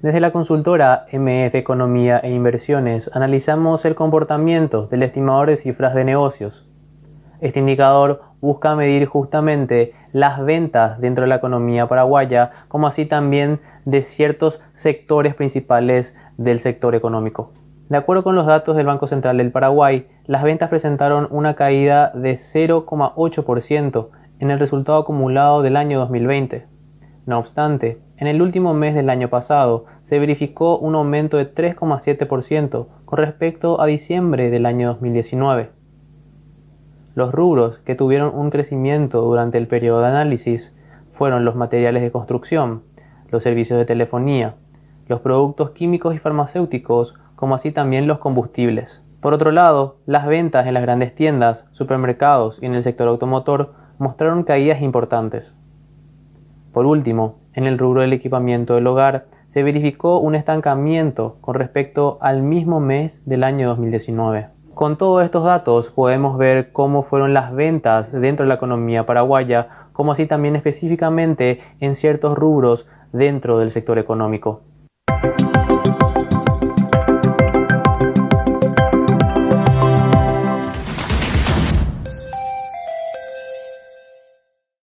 Desde la consultora MF Economía e Inversiones analizamos el comportamiento del estimador de cifras de negocios. Este indicador busca medir justamente las ventas dentro de la economía paraguaya, como así también de ciertos sectores principales del sector económico. De acuerdo con los datos del Banco Central del Paraguay, las ventas presentaron una caída de 0,8% en el resultado acumulado del año 2020. No obstante, en el último mes del año pasado se verificó un aumento de 3,7% con respecto a diciembre del año 2019. Los rubros que tuvieron un crecimiento durante el periodo de análisis fueron los materiales de construcción, los servicios de telefonía, los productos químicos y farmacéuticos, como así también los combustibles. Por otro lado, las ventas en las grandes tiendas, supermercados y en el sector automotor mostraron caídas importantes. Por último, en el rubro del equipamiento del hogar se verificó un estancamiento con respecto al mismo mes del año 2019. Con todos estos datos podemos ver cómo fueron las ventas dentro de la economía paraguaya, como así también específicamente en ciertos rubros dentro del sector económico.